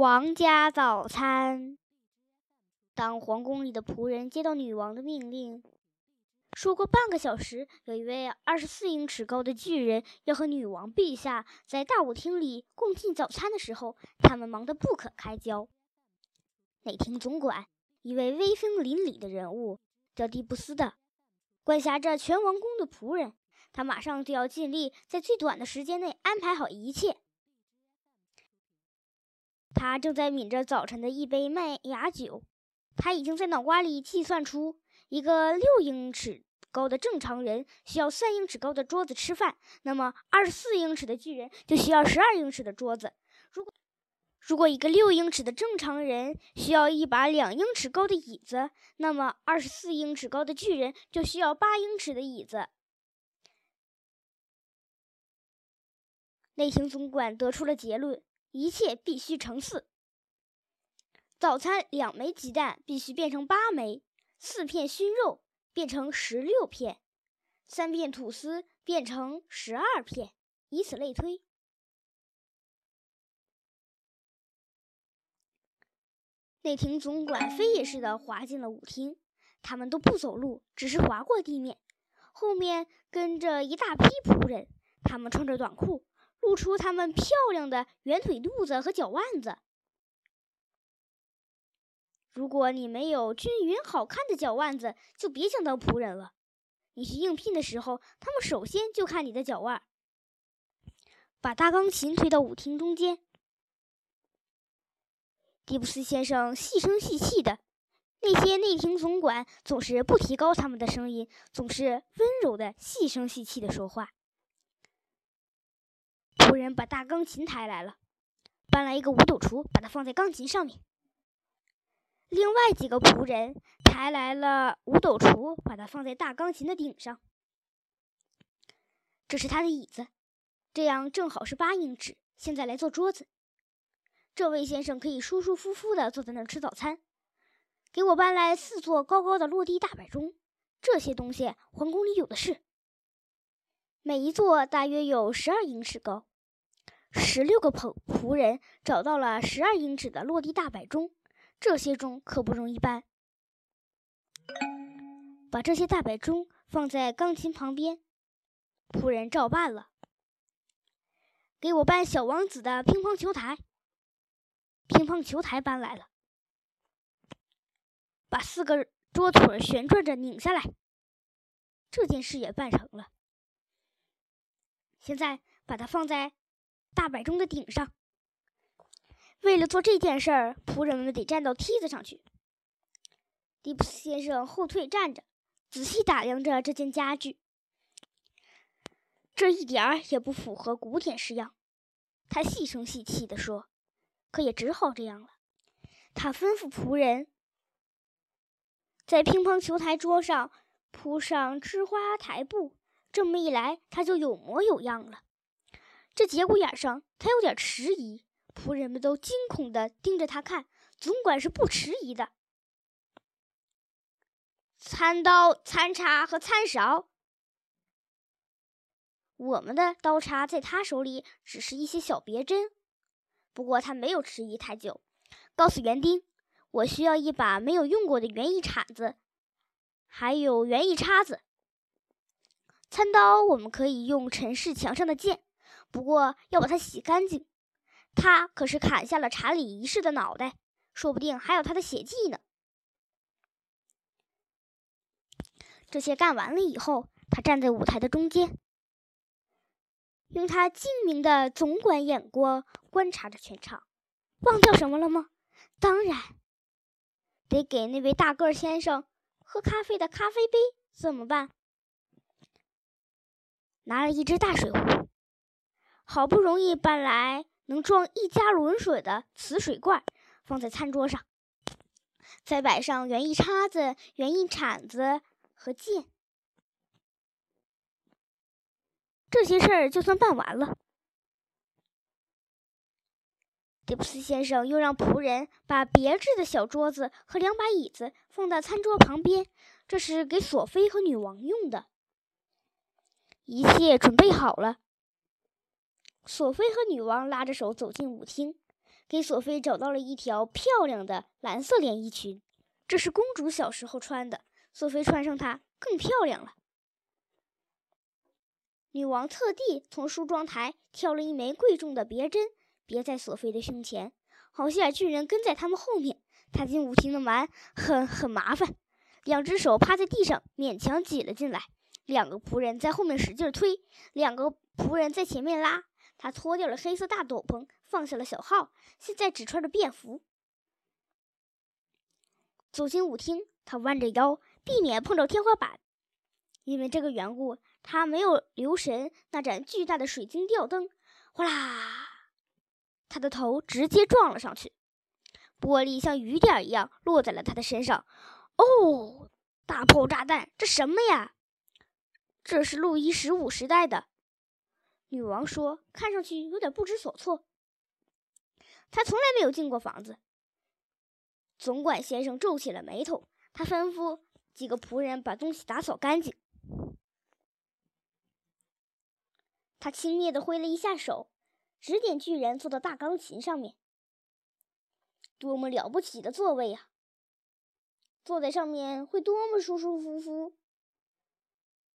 皇家早餐。当皇宫里的仆人接到女王的命令，说过半个小时有一位二十四英尺高的巨人要和女王陛下在大舞厅里共进早餐的时候，他们忙得不可开交。内廷总管，一位威风凛凛的人物，叫蒂布斯的，管辖着全王宫的仆人。他马上就要尽力在最短的时间内安排好一切。他正在抿着早晨的一杯麦芽酒，他已经在脑瓜里计算出，一个六英尺高的正常人需要三英尺高的桌子吃饭，那么二十四英尺的巨人就需要十二英尺的桌子。如果如果一个六英尺的正常人需要一把两英尺高的椅子，那么二十四英尺高的巨人就需要八英尺的椅子。内廷总管得出了结论：一切必须成四。早餐两枚鸡蛋必须变成八枚，四片熏肉变成十六片，三片吐司变成十二片，以此类推。内廷总管飞也似的滑进了舞厅，他们都不走路，只是滑过地面。后面跟着一大批仆人，他们穿着短裤。露出他们漂亮的圆腿肚子和脚腕子。如果你没有均匀好看的脚腕子，就别想当仆人了。你去应聘的时候，他们首先就看你的脚腕。把大钢琴推到舞厅中间。迪布斯先生细声细气的，那些内廷总管总是不提高他们的声音，总是温柔的细声细气的说话。仆人把大钢琴抬来了，搬来一个五斗橱，把它放在钢琴上面。另外几个仆人抬来了五斗橱，把它放在大钢琴的顶上。这是他的椅子，这样正好是八英尺。现在来做桌子，这位先生可以舒舒服服地坐在那儿吃早餐。给我搬来四座高高的落地大摆钟，这些东西皇宫里有的是，每一座大约有十二英尺高。十六个仆仆人找到了十二英尺的落地大摆钟，这些钟可不容易搬。把这些大摆钟放在钢琴旁边，仆人照办了。给我搬小王子的乒乓球台，乒乓球台搬来了。把四个桌腿旋转着拧下来，这件事也办成了。现在把它放在。大摆钟的顶上。为了做这件事儿，仆人们得站到梯子上去。迪普斯先生后退站着，仔细打量着这件家具。这一点儿也不符合古典式样，他细声细气地说。可也只好这样了。他吩咐仆人，在乒乓球台桌上铺上织花台布。这么一来，他就有模有样了。这节骨眼上，他有点迟疑，仆人们都惊恐地盯着他看。总管是不迟疑的。餐刀、餐叉和餐勺，我们的刀叉在他手里只是一些小别针。不过他没有迟疑太久，告诉园丁：“我需要一把没有用过的园艺铲子，还有园艺叉子。餐刀我们可以用陈氏墙上的剑。”不过要把它洗干净，他可是砍下了查理一世的脑袋，说不定还有他的血迹呢。这些干完了以后，他站在舞台的中间，用他精明的总管眼光观察着全场。忘掉什么了吗？当然，得给那位大个先生喝咖啡的咖啡杯。怎么办？拿了一只大水壶。好不容易搬来能装一加仑水的瓷水罐，放在餐桌上，再摆上园艺叉子、园艺铲子和剑，这些事儿就算办完了。迪布斯先生又让仆人把别致的小桌子和两把椅子放在餐桌旁边，这是给索菲和女王用的。一切准备好了。索菲和女王拉着手走进舞厅，给索菲找到了一条漂亮的蓝色连衣裙，这是公主小时候穿的。索菲穿上它更漂亮了。女王特地从梳妆台挑了一枚贵重的别针，别在索菲的胸前。好希尔巨人跟在他们后面，踏进舞厅的门很很麻烦，两只手趴在地上，勉强挤了进来。两个仆人在后面使劲推，两个仆人在前面拉。他脱掉了黑色大斗篷，放下了小号，现在只穿着便服。走进舞厅，他弯着腰，避免碰着天花板。因为这个缘故，他没有留神那盏巨大的水晶吊灯，哗啦，他的头直接撞了上去，玻璃像雨点一样落在了他的身上。哦，大炮炸弹，这什么呀？这是路易十五时代的。女王说：“看上去有点不知所措。她从来没有进过房子。”总管先生皱起了眉头，他吩咐几个仆人把东西打扫干净。他轻蔑地挥了一下手，指点巨人坐到大钢琴上面。多么了不起的座位啊！坐在上面会多么舒舒服服。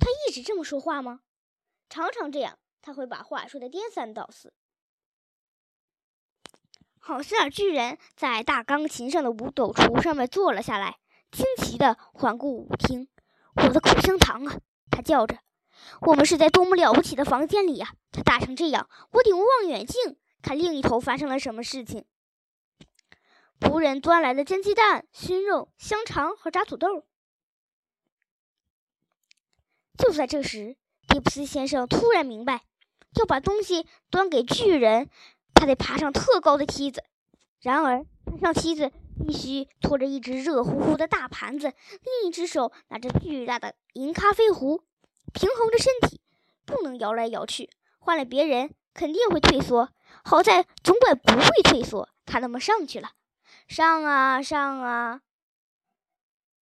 他一直这么说话吗？常常这样。他会把话说的颠三倒四。好心眼巨人在大钢琴上的五斗橱上面坐了下来，惊奇的环顾舞厅。我的口香糖啊！他叫着。我们是在多么了不起的房间里呀！他大成这样，我得用望远镜看另一头发生了什么事情。仆人端来了煎鸡蛋、熏肉、香肠和炸土豆。就在这时，迪普斯先生突然明白。要把东西端给巨人，他得爬上特高的梯子。然而，爬上梯子必须拖着一只热乎乎的大盘子，另一只手拿着巨大的银咖啡壶，平衡着身体，不能摇来摇去。换了别人，肯定会退缩。好在总管不会退缩，他那么上去了，上啊上啊。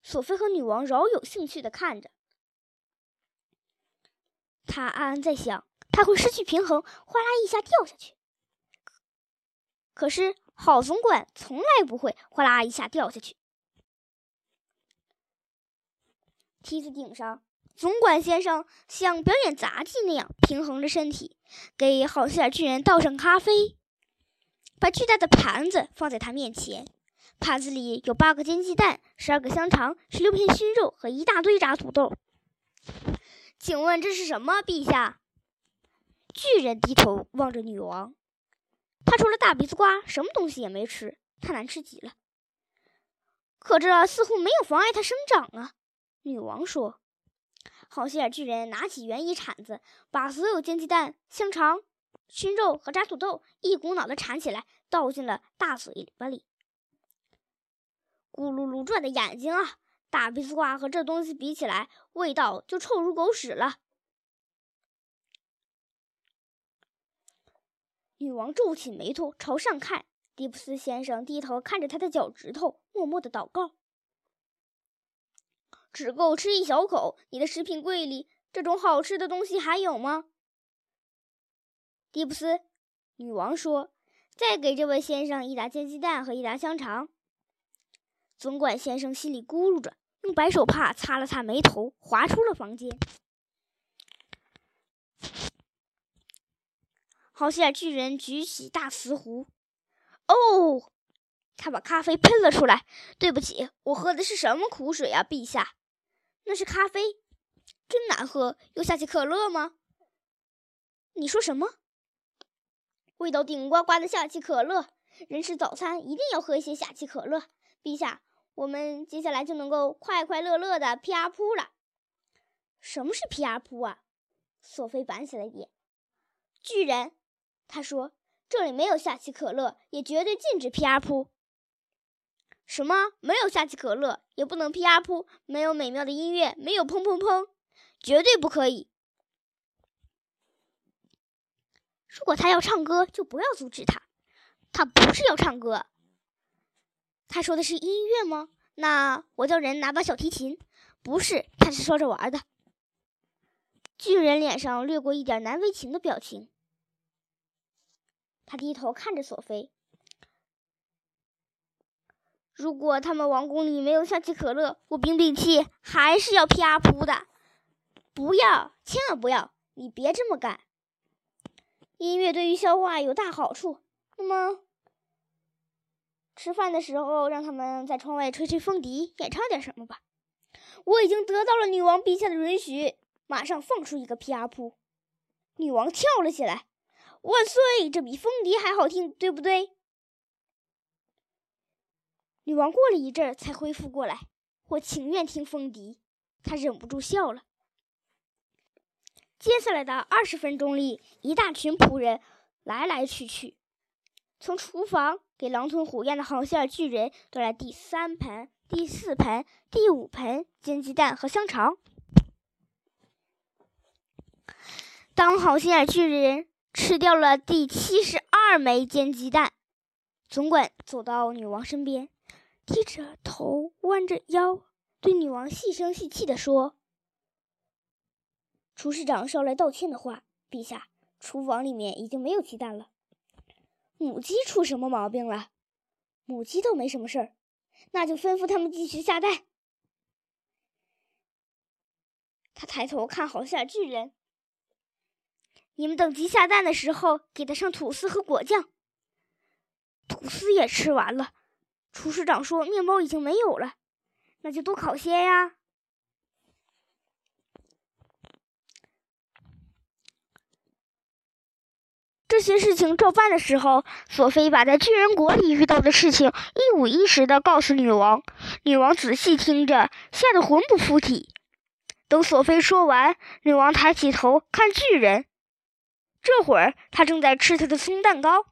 索菲和女王饶有兴趣地看着，他暗暗在想。他会失去平衡，哗啦一下掉下去。可是好总管从来不会哗啦一下掉下去。梯子顶上，总管先生像表演杂技那样平衡着身体，给好心眼巨人倒上咖啡，把巨大的盘子放在他面前。盘子里有八个煎鸡蛋、十二个香肠、十六片熏肉和一大堆炸土豆。请问这是什么，陛下？巨人低头望着女王，他除了大鼻子瓜，什么东西也没吃，太难吃极了。可这似乎没有妨碍他生长啊！女王说。好心眼巨人拿起园艺铲子，把所有煎鸡蛋、香肠、熏肉和炸土豆一股脑的铲起来，倒进了大嘴巴里。咕噜噜转的眼睛啊！大鼻子瓜和这东西比起来，味道就臭如狗屎了。女王皱起眉头朝上看，迪普斯先生低头看着他的脚趾头，默默的祷告：“只够吃一小口。你的食品柜里这种好吃的东西还有吗？”迪普斯，女王说：“再给这位先生一打煎鸡蛋和一打香肠。”总管先生心里咕噜着，用白手帕擦了擦眉头，滑出了房间。好心眼巨人举起大瓷壶，哦，他把咖啡喷了出来。对不起，我喝的是什么苦水啊，陛下？那是咖啡，真难喝。有下起可乐吗？你说什么？味道顶呱呱的下气可乐。人吃早餐一定要喝一些下气可乐，陛下。我们接下来就能够快快乐乐的 P R 扑了。什么是 P R 扑啊？索菲板起了脸。巨人。他说：“这里没有下期可乐，也绝对禁止 P R 扑。什么？没有下期可乐，也不能 P R 扑？没有美妙的音乐，没有砰砰砰，绝对不可以。如果他要唱歌，就不要阻止他。他不是要唱歌。他说的是音乐吗？那我叫人拿把小提琴。不是，他是说着玩的。”巨人脸上掠过一点难为情的表情。他低头看着索菲，如果他们王宫里没有香气可乐，我冰兵器还是要啪噗的。不要，千万不要！你别这么干。音乐对于消化有大好处。那么，吃饭的时候让他们在窗外吹吹风笛，演唱点什么吧。我已经得到了女王陛下的允许，马上放出一个啪噗。女王跳了起来。万岁！这比风笛还好听，对不对？女王过了一阵儿才恢复过来。我情愿听风笛。她忍不住笑了。接下来的二十分钟里，一大群仆人来来去去，从厨房给狼吞虎咽的好希尔巨人端来第三盆、第四盆、第五盆煎鸡蛋和香肠。当好心眼巨人吃掉了第七十二枚煎鸡蛋，总管走到女王身边，低着头，弯着腰，对女王细声细气地说：“厨师长捎来道歉的话，陛下，厨房里面已经没有鸡蛋了。母鸡出什么毛病了？母鸡倒没什么事儿，那就吩咐他们继续下蛋。”他抬头看好下巨人。你们等鸡下蛋的时候，给它上吐司和果酱。吐司也吃完了，厨师长说面包已经没有了，那就多烤些呀。这些事情照办的时候，索菲把在巨人国里遇到的事情一五一十的告诉女王。女王仔细听着，吓得魂不附体。等索菲说完，女王抬起头看巨人。这会儿，他正在吃他的葱蛋糕。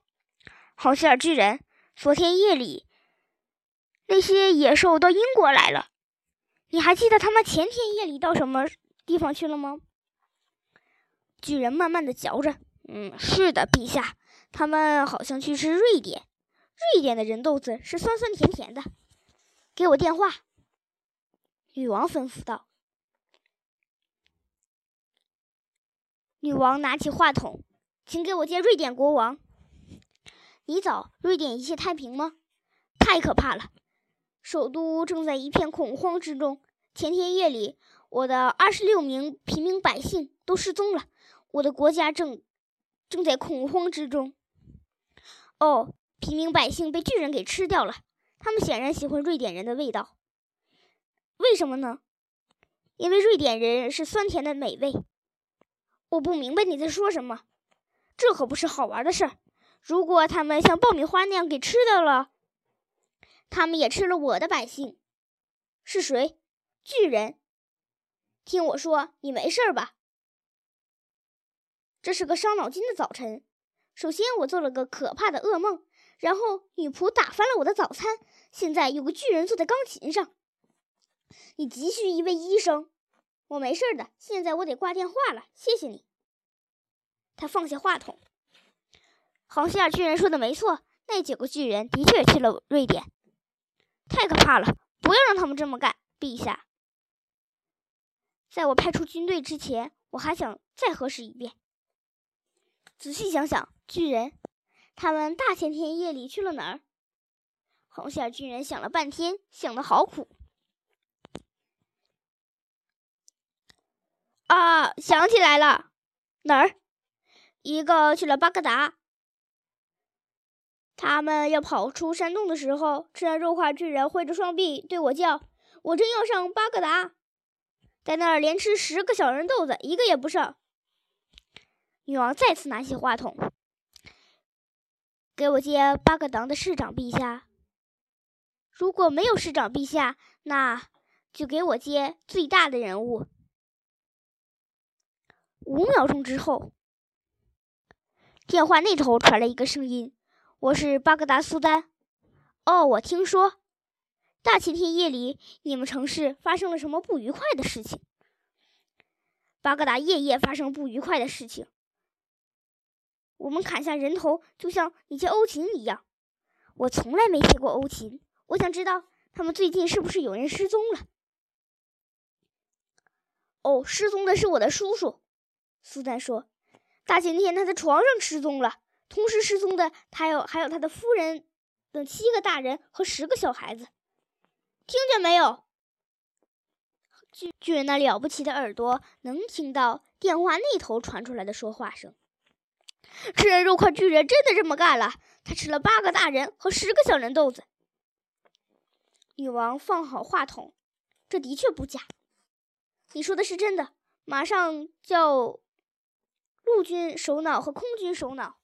好心眼巨人，昨天夜里，那些野兽到英国来了。你还记得他们前天夜里到什么地方去了吗？巨人慢慢的嚼着，嗯，是的，陛下，他们好像去吃瑞典。瑞典的人豆子是酸酸甜甜的。给我电话。女王吩咐道。女王拿起话筒，请给我接瑞典国王。你早，瑞典一切太平吗？太可怕了，首都正在一片恐慌之中。前天夜里，我的二十六名平民百姓都失踪了，我的国家正正在恐慌之中。哦，平民百姓被巨人给吃掉了，他们显然喜欢瑞典人的味道。为什么呢？因为瑞典人是酸甜的美味。我不明白你在说什么，这可不是好玩的事儿。如果他们像爆米花那样给吃掉了，他们也吃了我的百姓。是谁？巨人。听我说，你没事吧？这是个伤脑筋的早晨。首先，我做了个可怕的噩梦，然后女仆打翻了我的早餐。现在有个巨人坐在钢琴上。你急需一位医生。我没事的，现在我得挂电话了，谢谢你。他放下话筒。红希尔巨人说的没错，那九个巨人的确去了瑞典。太可怕了，不要让他们这么干，陛下。在我派出军队之前，我还想再核实一遍。仔细想想，巨人，他们大前天夜里去了哪儿？红希尔巨人想了半天，想的好苦。啊，想起来了，哪儿？一个去了巴格达。他们要跑出山洞的时候，吃完肉块巨人挥着双臂对我叫：“我正要上巴格达，在那儿连吃十个小人豆子，一个也不剩。”女王再次拿起话筒：“给我接巴格达的市长陛下。如果没有市长陛下，那就给我接最大的人物。”五秒钟之后，电话那头传来一个声音：“我是巴格达苏丹。哦，我听说大前天夜里你们城市发生了什么不愉快的事情。巴格达夜夜发生不愉快的事情。我们砍下人头，就像你接欧琴一样。我从来没接过欧琴。我想知道他们最近是不是有人失踪了？哦，失踪的是我的叔叔。”苏丹说：“大前天他在床上失踪了，同时失踪的他有还有他的夫人等七个大人和十个小孩子。听见没有？巨巨人那了不起的耳朵能听到电话那头传出来的说话声。吃人肉块巨人真的这么干了？他吃了八个大人和十个小人豆子。女王放好话筒，这的确不假。你说的是真的。马上叫陆军首脑和空军首脑